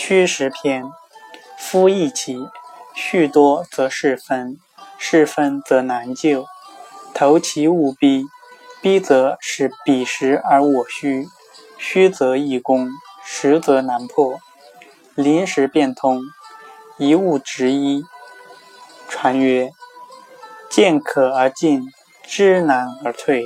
虚实篇：夫易起，序多则是分，是分则难救。投其勿逼，逼则是彼实而我虚，虚则易攻，实则难破。临时变通，一物执一。传曰：见可而进，知难而退。